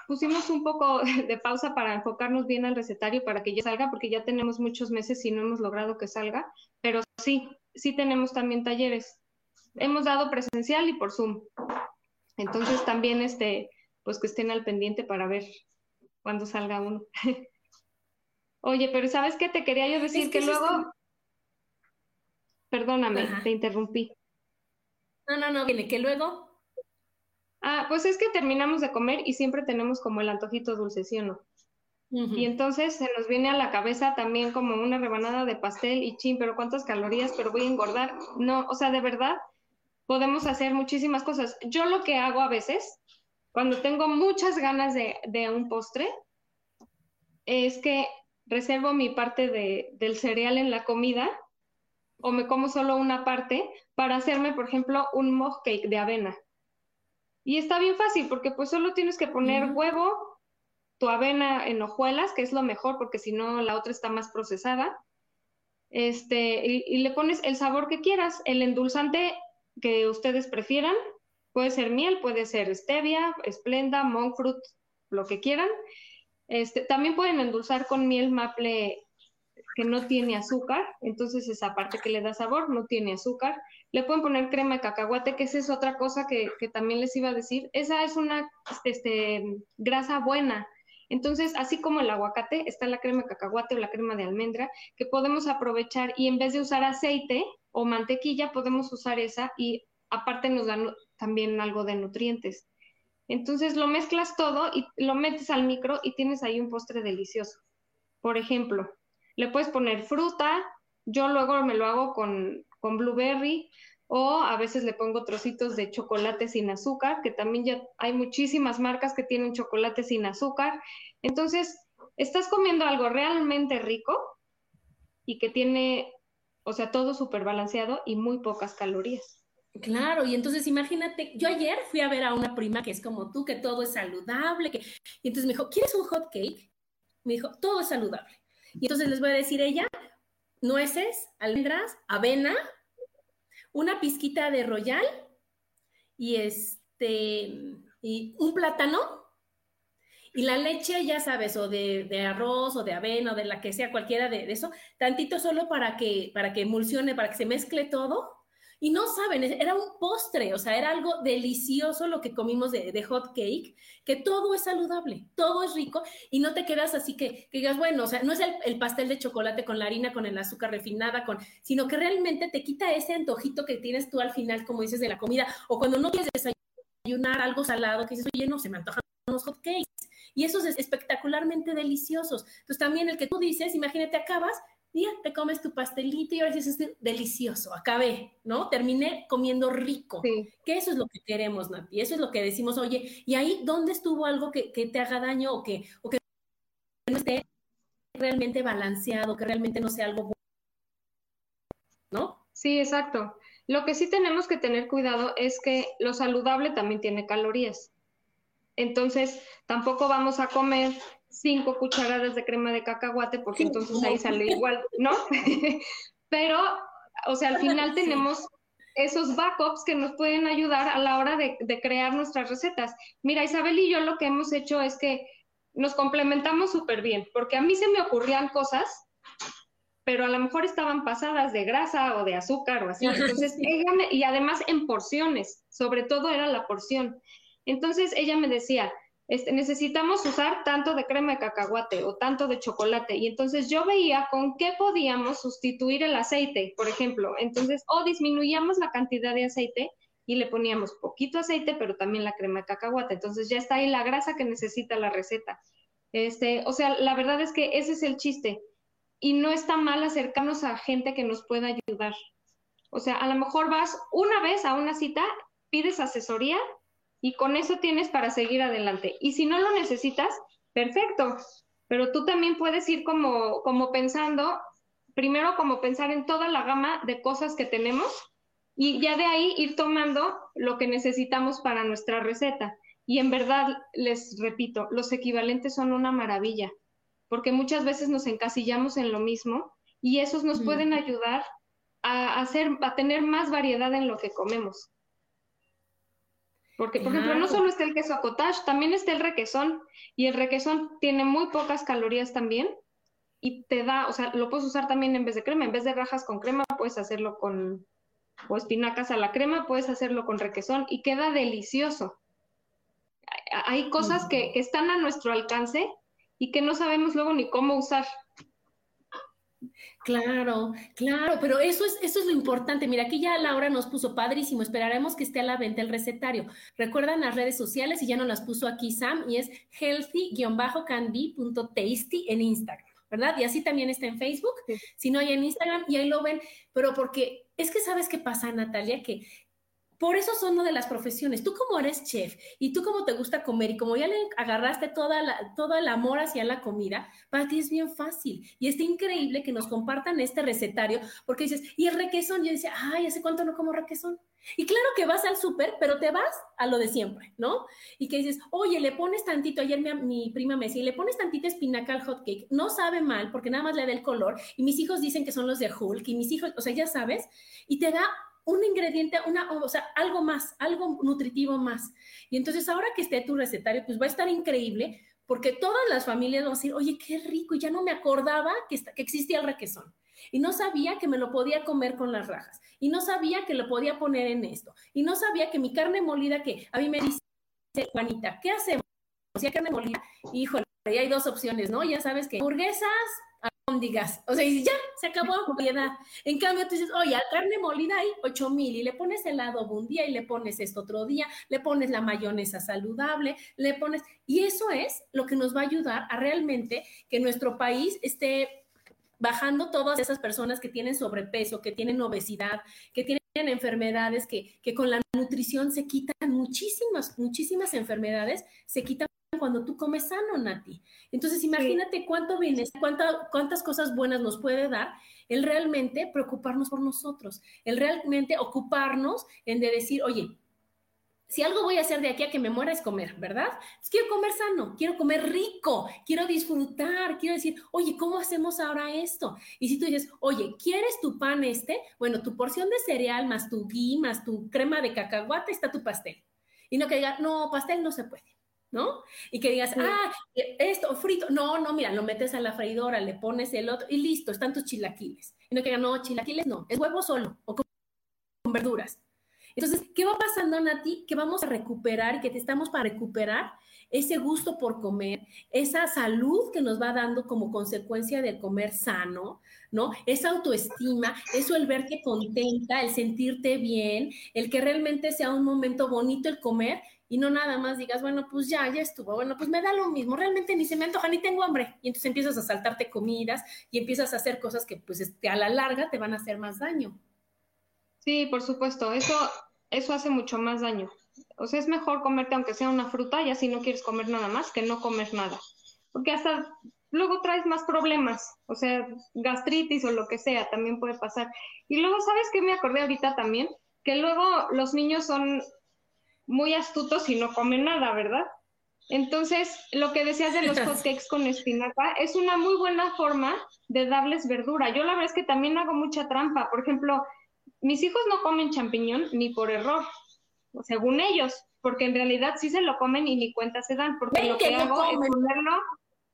pusimos un poco de pausa para enfocarnos bien al recetario para que ya salga, porque ya tenemos muchos meses y no hemos logrado que salga, pero sí, sí tenemos también talleres. Hemos dado presencial y por Zoom. Entonces también este, pues que estén al pendiente para ver cuándo salga uno. Oye, pero ¿sabes qué? Te quería yo decir que, luego... Perdóname, te interrumpí. No, no, no, viene, que luego... Ah, pues es que terminamos de comer y siempre tenemos como el antojito dulce, ¿sí o no? Y entonces se nos viene a la cabeza también como una rebanada de pastel y chin, pero cuántas calorías, pero voy a engordar. No, o sea, de verdad, podemos hacer muchísimas cosas. Yo lo que hago a veces cuando tengo muchas ganas de, un postre, es que reservo mi parte del cereal en la comida o me como solo una parte para hacerme, por ejemplo, un mug cake de avena. Y está bien fácil porque pues solo tienes que poner huevo, tu avena en hojuelas, que es lo mejor porque si no la otra está más procesada. Este, y le pones el sabor que quieras, el endulzante que ustedes prefieran, Puede ser miel, puede ser stevia, esplenda, monk fruit, lo que quieran. Este, también pueden endulzar con miel maple que no tiene azúcar, entonces esa parte que le da sabor no tiene azúcar. Le pueden poner crema de cacahuate, que esa es otra cosa que, también les iba a decir. Esa es una este, grasa buena. Entonces, así como el aguacate, está la crema de cacahuate o la crema de almendra, que podemos aprovechar y en vez de usar aceite o mantequilla, podemos usar esa y aparte nos dan también algo de nutrientes. Entonces lo mezclas todo y lo metes al micro y tienes ahí un postre delicioso. Por ejemplo, le puedes poner fruta, yo luego me lo hago con, con blueberry o a veces le pongo trocitos de chocolate sin azúcar, que también ya hay muchísimas marcas que tienen chocolate sin azúcar. Entonces, estás comiendo algo realmente rico y que tiene, o sea, todo súper balanceado y muy pocas calorías. Claro, y entonces imagínate, yo ayer fui a ver a una prima que es como tú, que todo es saludable, que... y entonces me dijo, ¿quieres un hot cake? Me dijo, todo es saludable. Y entonces les voy a decir ella, nueces, almendras, avena, una pizquita de royal y este, y un plátano. Y la leche, ya sabes, o de, de, arroz o de avena o de la que sea, cualquiera de, de, eso, tantito solo para que, para que emulsione, para que se mezcle todo y no saben, era un postre, o sea, era algo delicioso lo que comimos de, hot cake, que todo es saludable, todo es rico y no te quedas así que, digas, bueno, o sea, no es el, pastel de chocolate con la harina, con el azúcar refinada, con, sino que realmente te quita ese antojito que tienes tú al final, como dices, de la comida, o cuando no quieres desayunar algo salado, que dices, oye, no, se me antojan unos hot cakes. Y esos es espectacularmente deliciosos. Entonces también el que tú dices, imagínate, acabas ya te comes tu pastelito y ahora dices, delicioso, acabé, ¿no? Terminé comiendo rico. Que eso es lo que queremos, Nati, eso es lo que decimos, oye, y ahí, ¿dónde estuvo algo que, te haga daño o que, o que no esté realmente balanceado, que realmente no sea algo bueno, ¿no? Sí, exacto. Lo que sí tenemos que tener cuidado es que lo saludable también tiene calorías. Entonces, tampoco vamos a comer cinco cucharadas de crema de cacahuate, porque entonces ahí sale igual, ¿no? Pero, o sea, al final tenemos esos backups que nos pueden ayudar a la hora de, crear nuestras recetas. Mira, Isabel y yo lo que hemos hecho es que nos complementamos súper bien, porque a mí se me ocurrían cosas, pero a lo mejor estaban pasadas de grasa o de azúcar o así. Entonces, ella y además en porciones, sobre todo era la porción. Entonces, ella me decía, este, necesitamos usar tanto de crema de cacahuate o tanto de chocolate. Y entonces yo veía con qué podíamos sustituir el aceite, por ejemplo. Entonces, o disminuíamos la cantidad de aceite y le poníamos poquito aceite, pero también la crema de cacahuate. Entonces ya está ahí la grasa que necesita la receta. Este, o sea, la verdad es que ese es el chiste. Y no está mal acercarnos a gente que nos pueda ayudar. O sea, a lo mejor vas una vez a una cita, pides asesoría y con eso tienes para seguir adelante. Y si no lo necesitas, perfecto, pero tú también puedes ir como, como pensando, primero como pensar en toda la gama de cosas que tenemos y ya de ahí ir tomando lo que necesitamos para nuestra receta. Y en verdad, les repito, los equivalentes son una maravilla, porque muchas veces nos encasillamos en lo mismo y esos nos pueden ayudar a, hacer, a tener más variedad en lo que comemos. Porque, por ejemplo, no solo está el queso cottage, también está el requesón. Y el requesón tiene muy pocas calorías también. Y te da, o sea, lo puedes usar también en vez de crema. En vez de rajas con crema, puedes hacerlo con, o espinacas a la crema, puedes hacerlo con requesón y queda delicioso. Hay cosas que, que están a nuestro alcance y que no sabemos luego ni cómo usar. Claro, claro, pero eso es, eso es lo importante. Mira, aquí ya Laura nos puso padrísimo. Esperaremos que esté a la venta el recetario. Recuerdan las redes sociales y ya nos las puso aquí Sam y es healthy-candy.tasty en Instagram, ¿verdad? Y así también está en Facebook. Si no hay en Instagram y ahí lo ven, pero porque es que sabes qué pasa, Natalia, que por eso son una de las profesiones. Tú como eres chef y tú como te gusta comer y como ya le agarraste toda la, todo el amor hacia la comida, para ti es bien fácil. Y está increíble que nos compartan este recetario porque dices, ¿y el requesón? Yo decía, ay, ¿hace cuánto no como requesón? Y claro que vas al súper, pero te vas a lo de siempre, ¿no? Y que dices, oye, le pones tantito, ayer mi, mi prima me decía, le pones tantita espinaca al hot cake, no sabe mal porque nada más le da el color y mis hijos dicen que son los de Hulk y mis hijos, o sea, ya sabes, y te da un ingrediente, una, o sea, algo más, algo nutritivo más. Y entonces ahora que esté tu recetario, pues va a estar increíble porque todas las familias van a decir, oye, qué rico, y ya no me acordaba que, que existía el requesón. Y no sabía que me lo podía comer con las rajas. Y no sabía que lo podía poner en esto. Y no sabía que mi carne molida, que a mí me dice Juanita, ¿qué hacemos? Si hay carne molida, híjole, ahí hay dos opciones, ¿no? Ya sabes que hamburguesas digas, o sea, y ya, se acabó piedad. En cambio, tú dices, oye, carne molida hay ocho mil y le pones helado un día y le pones esto otro día, le pones la mayonesa saludable, le pones, y eso es lo que nos va a ayudar a realmente que nuestro país esté bajando todas esas personas que tienen sobrepeso, que tienen obesidad, que tienen enfermedades, que, que con la nutrición se quitan muchísimas, muchísimas enfermedades, se quitan cuando tú comes sano, Nati. Entonces, imagínate cuánto bienestar, cuántas cosas buenas nos puede dar el realmente preocuparnos por nosotros, el realmente ocuparnos en de decir, oye, si algo voy a hacer de aquí a que me muera es comer, ¿verdad? quiero comer sano, quiero comer rico, quiero disfrutar, quiero decir, oye, ¿cómo hacemos ahora esto? Y si tú dices, oye, ¿quieres tu pan este? Bueno, tu porción de cereal más tu gui más tu crema de cacahuate está tu pastel. Y no que diga, no, pastel no se puede. ¿No? Y que digas, ah, esto, frito. No, no, mira, lo metes a la freidora, le pones el otro y listo, están tus chilaquiles. Y no que digan, no, chilaquiles no, es huevo solo o con, verduras. Entonces, ¿qué va pasando, Nati? Que vamos a recuperar, que te estamos para recuperar ese gusto por comer, esa salud que nos va dando como consecuencia del comer sano, ¿no? Esa autoestima, eso el verte contenta, el sentirte bien, el que realmente sea un momento bonito el comer y no nada más digas, bueno, pues ya, ya estuvo, bueno, pues me da lo mismo, realmente ni se me antoja ni tengo hambre. Y entonces empiezas a saltarte comidas y empiezas a hacer cosas que pues este, a la larga te van a hacer más daño. Sí, por supuesto, eso, eso hace mucho más daño. O sea, es mejor comerte aunque sea una fruta, ya si no quieres comer nada más, que no comer nada. Porque hasta luego traes más problemas, o sea, gastritis o lo que sea, también puede pasar. Y luego, ¿sabes qué me acordé ahorita también? Que luego los niños son muy astutos y no comen nada, ¿verdad? Entonces, lo que decías de los hotcakes con espinaca es una muy buena forma de darles verdura. Yo la verdad es que también hago mucha trampa. Por ejemplo, mis hijos no comen champiñón ni por error, según ellos, porque en realidad sí se lo comen y ni cuenta se dan, porque lo que, hago es ponerlo,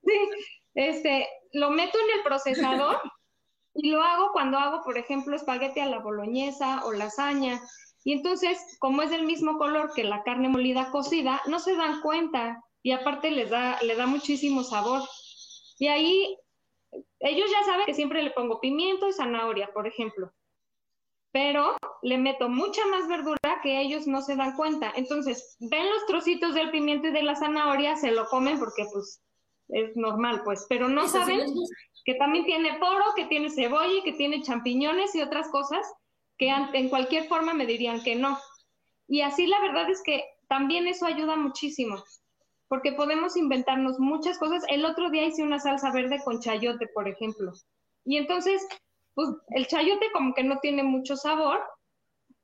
este, lo meto en el procesador y lo hago cuando hago, por ejemplo, espagueti a la boloñesa o lasaña. Y entonces, como es del mismo color que la carne molida cocida, no se dan cuenta y aparte les da, le da muchísimo sabor. Y ahí ellos ya saben que siempre le pongo pimiento y zanahoria, por ejemplo. Pero le meto mucha más verdura que ellos no se dan cuenta. Entonces, ven los trocitos del pimiento y de la zanahoria, se lo comen porque pues es normal, pues, pero no saben que también tiene poro, que tiene cebolla, que tiene champiñones y otras cosas que en cualquier forma me dirían que no. Y así la verdad es que también eso ayuda muchísimo, porque podemos inventarnos muchas cosas. El otro día hice una salsa verde con chayote, por ejemplo. Y entonces, pues el chayote como que no tiene mucho sabor,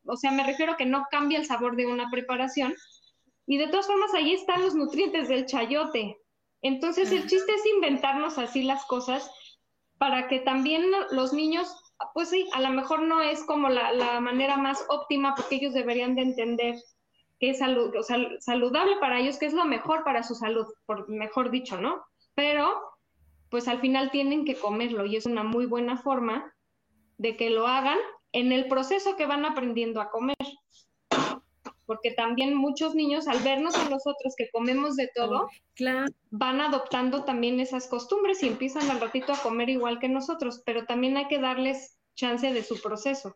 o sea, me refiero a que no cambia el sabor de una preparación. Y de todas formas, ahí están los nutrientes del chayote. Entonces, el chiste es inventarnos así las cosas para que también los niños, pues sí, a lo mejor no es como la, manera más óptima porque ellos deberían de entender que es saludable para ellos, que es lo mejor para su salud, por mejor dicho, ¿no? Pero, pues al final tienen que comerlo y es una muy buena forma de que lo hagan en el proceso que van aprendiendo a comer. Porque también muchos niños, al vernos a nosotros que comemos de todo, van adoptando también esas costumbres y empiezan al ratito a comer igual que nosotros, pero también hay que darles chance de su proceso.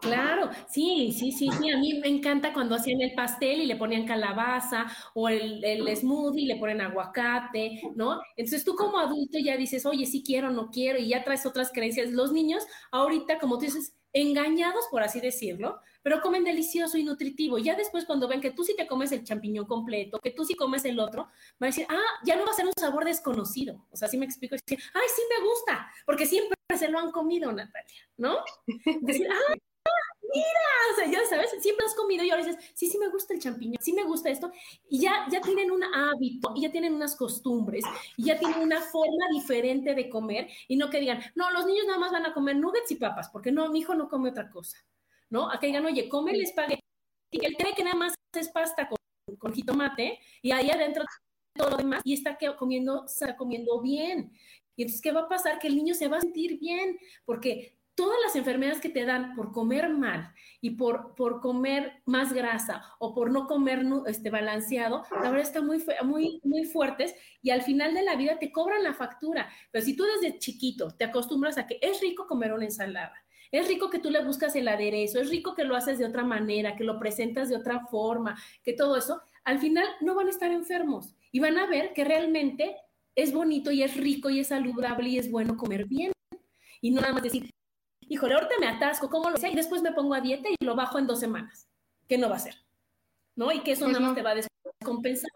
Claro, sí, sí, sí, sí. A mí me encanta cuando hacían el pastel y le ponían calabaza o el, el smoothie y le ponen aguacate, ¿no? Entonces tú como adulto ya dices, oye, sí quiero, no quiero, y ya traes otras creencias. Los niños, ahorita, como tú dices, engañados, por así decirlo, pero comen delicioso y nutritivo. Ya después cuando ven que tú sí te comes el champiñón completo, que tú sí comes el otro, van a decir, ah, ya no va a ser un sabor desconocido. O sea, sí me explico, decir, ay, sí me gusta, porque siempre se lo han comido, Natalia, ¿no? Decir, ah, o sea, ya sabes, siempre has comido y ahora dices, sí, sí me gusta el champiñón, sí me gusta esto, y ya, ya tienen un hábito, y ya tienen unas costumbres, y ya tienen una forma diferente de comer, y no que digan, no, los niños nada más van a comer nuggets y papas, porque no, mi hijo no come otra cosa. ¿no? A que digan, oye, come el espagueti, y él cree que nada más es pasta con, con jitomate, y ahí adentro todo lo demás, y está comiendo, está comiendo bien. Y entonces, ¿qué va a pasar? Que el niño se va a sentir bien, porque todas las enfermedades que te dan por comer mal y por, por comer más grasa o por no comer este, balanceado, la verdad están muy, muy, muy fuertes y al final de la vida te cobran la factura. Pero si tú desde chiquito te acostumbras a que es rico comer una ensalada, es rico que tú le buscas el aderezo, es rico que lo haces de otra manera, que lo presentas de otra forma, que todo eso, al final no van a estar enfermos y van a ver que realmente es bonito y es rico y es saludable y es bueno comer bien. Y no nada más decir, híjole, ahorita me atasco, ¿cómo lo sé? Y después me pongo a dieta y lo bajo en dos semanas. ¿Qué no va a ser? ¿No? Y que eso nada más te va a descompensar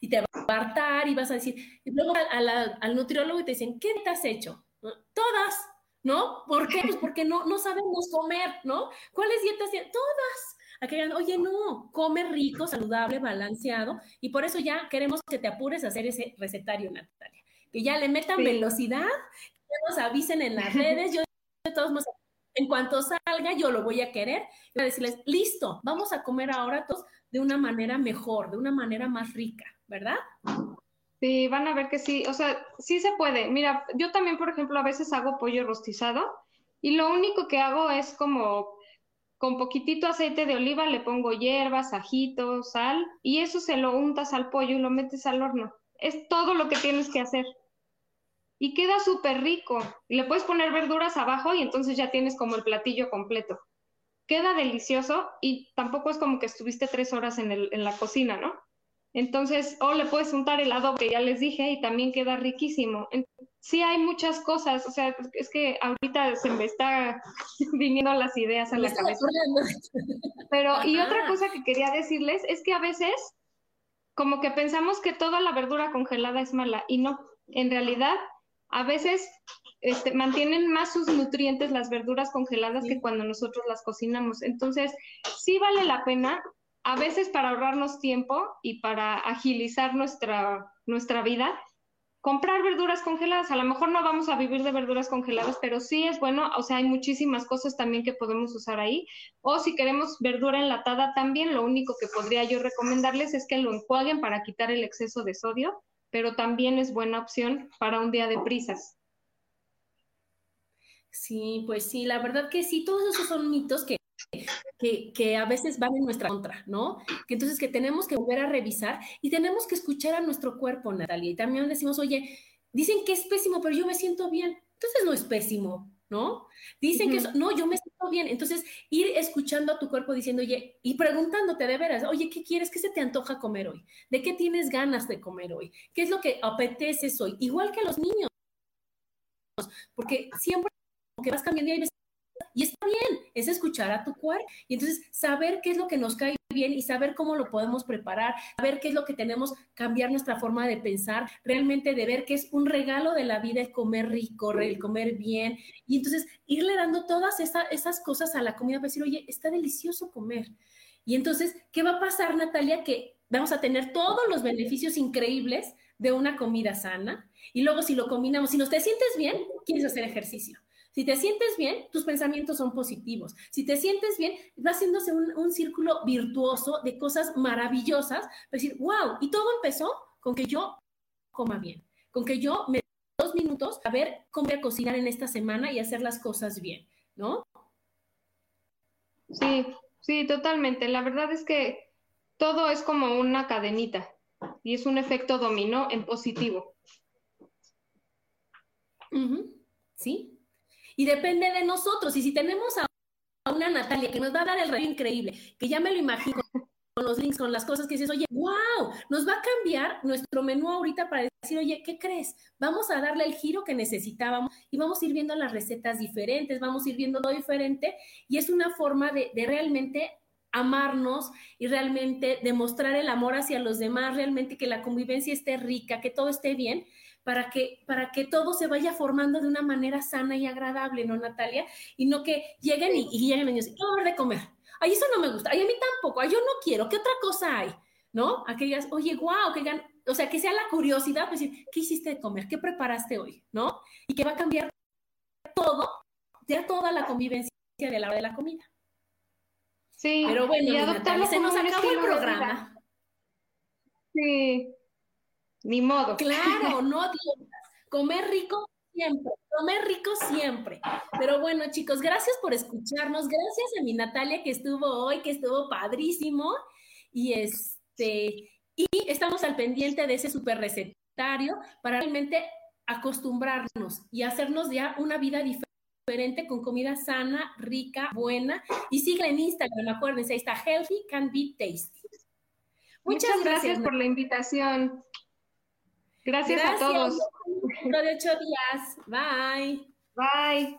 y te va a apartar y vas a decir, y luego al nutriólogo y te dicen, ¿qué te has hecho? Todas. ¿no? ¿Por qué? Pues porque no, no sabemos comer, ¿no? ¿Cuáles dietas? Todas. Aquellas, oye, no, come rico, saludable, balanceado, y por eso ya queremos que te apures a hacer ese recetario, Natalia. Que ya le metan velocidad, que nos avisen en las redes, yo de todos modos, en cuanto salga, yo lo voy a querer, y voy a decirles, listo, vamos a comer ahora todos de una manera mejor, de una manera más rica, ¿verdad? Sí, van a ver que sí, o sea, sí se puede. Mira, yo también, por ejemplo, a veces hago pollo rostizado y lo único que hago es como con poquitito aceite de oliva le pongo hierbas, ajito, sal y eso se lo untas al pollo y lo metes al horno. Es todo lo que tienes que hacer. Y queda súper rico. Le puedes poner verduras abajo y entonces ya tienes como el platillo completo. Queda delicioso y tampoco es como que estuviste tres horas en, el, en la cocina, ¿no? Entonces, o le puedes untar el adobo que ya les dije y también queda riquísimo. Sí hay muchas cosas, o sea, es que ahorita se me está viniendo las ideas a la cabeza. Pero, y otra cosa que quería decirles es que a veces como que pensamos que toda la verdura congelada es mala y no, en realidad a veces este, mantienen más sus nutrientes las verduras congeladas que cuando nosotros las cocinamos. Entonces, sí vale la pena a veces para ahorrarnos tiempo y para agilizar nuestra, nuestra vida, comprar verduras congeladas. A lo mejor no vamos a vivir de verduras congeladas, pero sí es bueno, o sea, hay muchísimas cosas también que podemos usar ahí. O si queremos verdura enlatada también, lo único que podría yo recomendarles es que lo enjuaguen para quitar el exceso de sodio, pero también es buena opción para un día de prisas. Sí, pues sí, la verdad que sí, todos esos son mitos que que, a veces van en nuestra contra, ¿no? Que entonces que tenemos que volver a revisar y tenemos que escuchar a nuestro cuerpo, Natalia. Y también decimos, oye, dicen que es pésimo, pero yo me siento bien. Entonces no es pésimo, ¿no? Dicen que no, yo me bien. Entonces, ir escuchando a tu cuerpo diciendo, oye, y preguntándote de veras, oye, ¿qué quieres? ¿Qué se te antoja comer hoy? ¿De qué tienes ganas de comer hoy? ¿Qué es lo que apeteces hoy? Igual que a los niños, porque siempre que vas cambiando y hay Y está bien, es escuchar a tu cuerpo. Y entonces saber qué es lo que nos cae bien y saber cómo lo podemos preparar, saber qué es lo que tenemos, cambiar nuestra forma de pensar, realmente de ver que es un regalo de la vida el comer rico, el comer bien. Y entonces irle dando todas esas cosas a la comida para decir, oye, está delicioso comer. Y entonces, ¿qué va a pasar, Natalia? Que vamos a tener todos los beneficios increíbles de una comida sana. Y luego si lo combinamos, si no te sientes bien, quieres hacer ejercicio. Si te sientes bien, tus pensamientos son positivos. Si te sientes bien, va haciéndose un, círculo virtuoso de cosas maravillosas. Decir, wow, y todo empezó con que yo coma bien, con que yo me dos minutos a ver cómo voy a cocinar en esta semana y hacer las cosas bien, ¿no? Sí, sí, totalmente. La verdad es que todo es como una cadenita y es un efecto dominó en positivo. Sí, y depende de nosotros. Y si tenemos a una Natalia que nos va a dar el rayo increíble, que ya me lo imagino con los links, con las cosas que dices, oye, wow, nos va a cambiar nuestro menú ahorita para decir, oye, ¿qué crees? Vamos a darle el giro que necesitábamos y vamos a ir viendo las recetas diferentes, vamos a ir viendo todo diferente y es una forma de, de realmente amarnos y realmente demostrar el amor hacia los demás, realmente que la convivencia esté rica, que todo esté bien para que, para que todo se vaya formando de una manera sana y agradable, ¿no, Natalia? Y no que lleguen y, lleguen y dicen, quiero de comer. Ay, eso no me gusta. Ay, a mí tampoco. Ay, yo no quiero. ¿Qué otra cosa hay? ¿No? Aquellas, oye, wow, que o sea, que sea la curiosidad, pues decir, ¿qué hiciste de comer? ¿Qué preparaste hoy? ¿No? Y que va a cambiar todo, ya toda la convivencia de la hora de la comida. Sí, pero bueno, y se nos acabó el programa. Sí, ni modo. Claro, no Comer rico siempre, comer rico siempre. Pero bueno, chicos, gracias por escucharnos. Gracias a mi Natalia que estuvo hoy, que estuvo padrísimo. Y este, y estamos al pendiente de ese super recetario para realmente acostumbrarnos y hacernos ya una vida diferente con comida sana, rica, buena. Y sigue en Instagram, acuérdense, ahí está Healthy Can Be Tasty. Muchas, gracias por la invitación. Gracias, a todos. de ocho días. Bye. Bye.